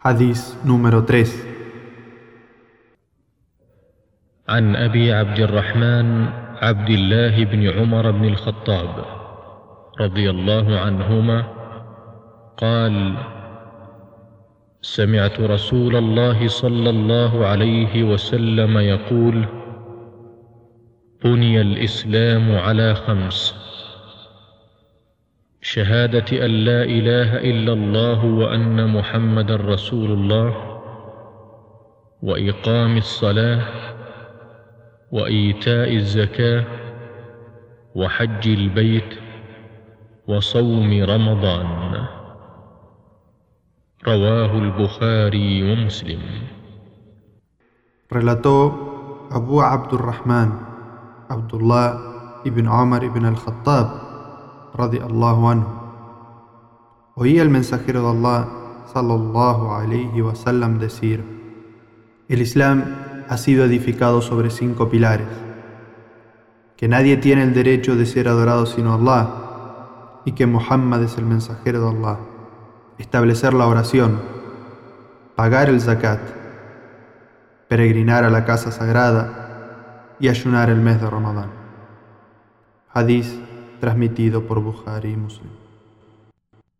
Hadís número 3 عن أبي عبد الرحمن عبد الله بن عمر بن الخطاب رضي الله عنهما قال سمعت رسول الله صلى الله عليه وسلم يقول بني الإسلام على خمس. شهادة أن لا إله إلا الله وأن محمد رسول الله وإقام الصلاة وإيتاء الزكاة وحج البيت وصوم رمضان. رواه البخاري ومسلم. Relató Abu Abdurrahman Abdullah ibn Omar ibn al-Khattab. Radiallahu anhu. Oí al mensajero de Allah sallallahu alayhi wa sallam decir: El Islam ha sido edificado sobre cinco pilares. Que nadie tiene el derecho de ser adorado sino Allah y que Muhammad es el mensajero de Allah. Establecer la oración, pagar el zakat, peregrinar a la casa sagrada y ayunar el mes de Ramadán. Hadís transmitido por Bukhari y Muslim.